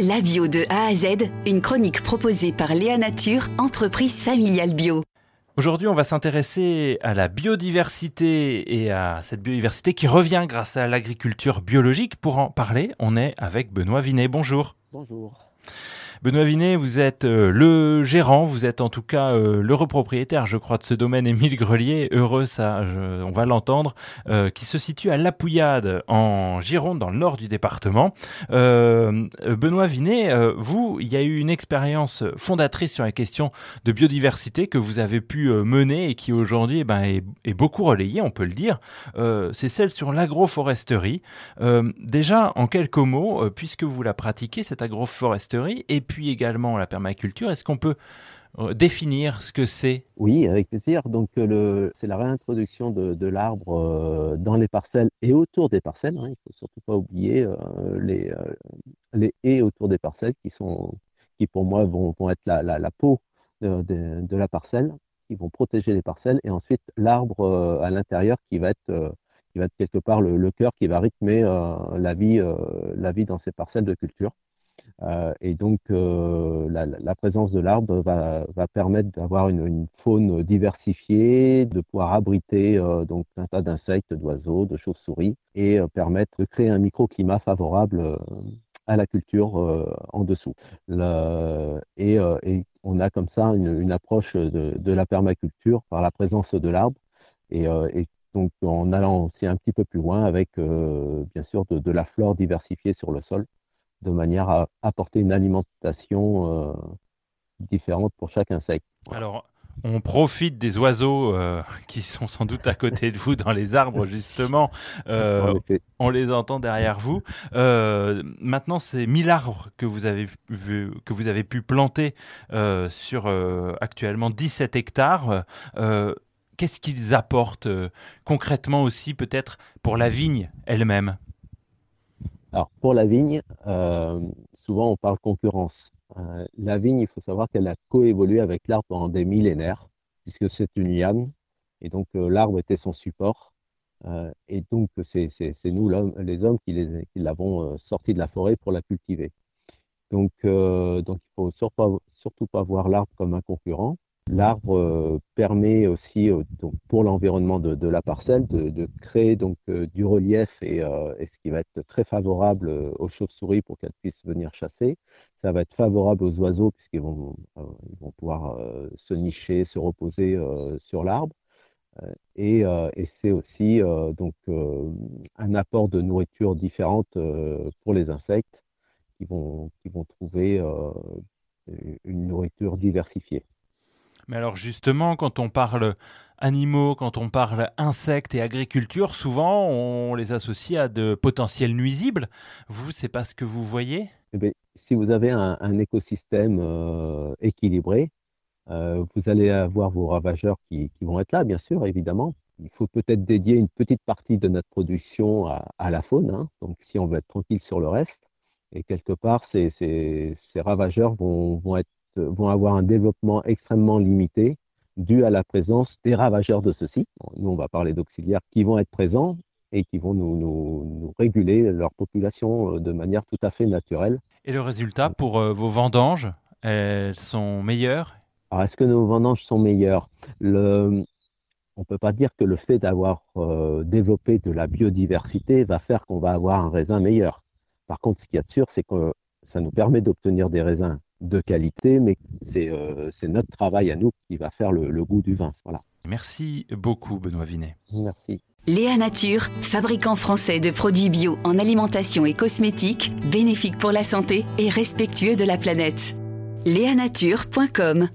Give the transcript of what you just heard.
La bio de A à Z, une chronique proposée par Léa Nature, entreprise familiale bio. Aujourd'hui, on va s'intéresser à la biodiversité et à cette biodiversité qui revient grâce à l'agriculture biologique. Pour en parler, on est avec Benoît Vinet. Bonjour. Bonjour. Benoît Vinet, vous êtes euh, le gérant, vous êtes en tout cas euh, le repropriétaire, je crois, de ce domaine Émile Grelier, heureux, ça, on va l'entendre, euh, qui se situe à Lapouillade, en Gironde, dans le nord du département. Benoît Vinet, vous, il y a eu une expérience fondatrice sur la question de biodiversité que vous avez pu mener et qui aujourd'hui eh ben, est, beaucoup relayée, on peut le dire. C'est celle sur l'agroforesterie. déjà, en quelques mots, puisque vous la pratiquez, cette agroforesterie, puis également la permaculture. Est-ce qu'on peut euh, définir ce que c'est? Oui, avec plaisir. Donc, euh, c'est la réintroduction de, l'arbre euh, dans les parcelles et autour des parcelles. Hein. Il ne faut surtout pas oublier les, les haies autour des parcelles qui, sont, qui pour moi, vont, être la, peau de, la parcelle, qui vont protéger les parcelles. Et ensuite, l'arbre à l'intérieur qui va être qui va quelque part le, le cœur qui va rythmer la, vie, la vie dans ces parcelles de culture. Euh, et donc, euh, la, présence de l'arbre va, permettre d'avoir une, faune diversifiée, de pouvoir abriter euh, donc un tas d'insectes, d'oiseaux, de chauves-souris, et permettre de créer un microclimat favorable à la culture en dessous. et, on a comme ça une, approche de, la permaculture par la présence de l'arbre. Et, donc en allant aussi un petit peu plus loin avec bien sûr de, la flore diversifiée sur le sol de manière à apporter une alimentation euh, différente pour chaque insecte. Alors, on profite des oiseaux euh, qui sont sans doute à côté de vous dans les arbres, justement. Euh, on les entend derrière vous. maintenant, c'est 1000 arbres que vous avez, vu, que vous avez pu planter sur actuellement 17 hectares. Qu'est-ce qu'ils apportent concrètement aussi, peut-être, pour la vigne elle-même? Alors, pour la vigne, euh, souvent on parle concurrence. Euh, la vigne, il faut savoir qu'elle a coévolué avec l'arbre pendant des millénaires, puisque c'est une liane, et donc euh, l'arbre était son support. et donc, c'est nous, les hommes, qui l'avons sorti de la forêt pour la cultiver. Donc, donc il ne faut surtout surtout pas voir l'arbre comme un concurrent. L'arbre euh, permet aussi euh, donc, pour l'environnement de, la parcelle de, créer donc euh, du relief et, ce qui va être très favorable aux chauves-souris pour qu'elles puissent venir chasser. Ça va être favorable aux oiseaux puisqu'ils vont, ils vont pouvoir se nicher, se reposer sur l'arbre. Et, et c'est aussi donc un apport de nourriture différente pour les insectes qui vont, qui vont trouver une nourriture diversifiée. Mais alors justement, quand on parle animaux, quand on parle insectes et agriculture, souvent on les associe à de potentiels nuisibles. Vous, c'est pas ce que vous voyez? Eh Si vous avez un, écosystème euh, équilibré, euh, vous allez avoir vos ravageurs qui, vont être là, bien sûr, évidemment. Il faut peut-être dédier une petite partie de notre production à, la faune, hein. donc si on veut être tranquille sur le reste. Et quelque part, ces, ravageurs vont être vont avoir un développement extrêmement limité dû à la présence des ravageurs de ceux-ci. Nous, on va parler d'auxiliaires qui vont être présents et qui vont nous, nous, réguler leur population euh, de manière tout à fait naturelle. Et le résultat pour euh, vos vendanges, elles sont meilleures? Alors, est-ce que nos vendanges sont meilleures? Le... On ne peut pas dire que le fait d'avoir euh, développé de la biodiversité va faire qu'on va avoir un raisin meilleur. Par contre, ce qu'il y a de sûr, c'est que ça nous permet d'obtenir des raisins de qualité, mais euh, c'est notre travail à nous qui va faire le, goût du vin. Voilà. Merci beaucoup, Benoît Vinet. Merci. Léa Nature, fabricant français de produits bio en alimentation et cosmétiques, bénéfique pour la santé et respectueux de la planète. Léanature.com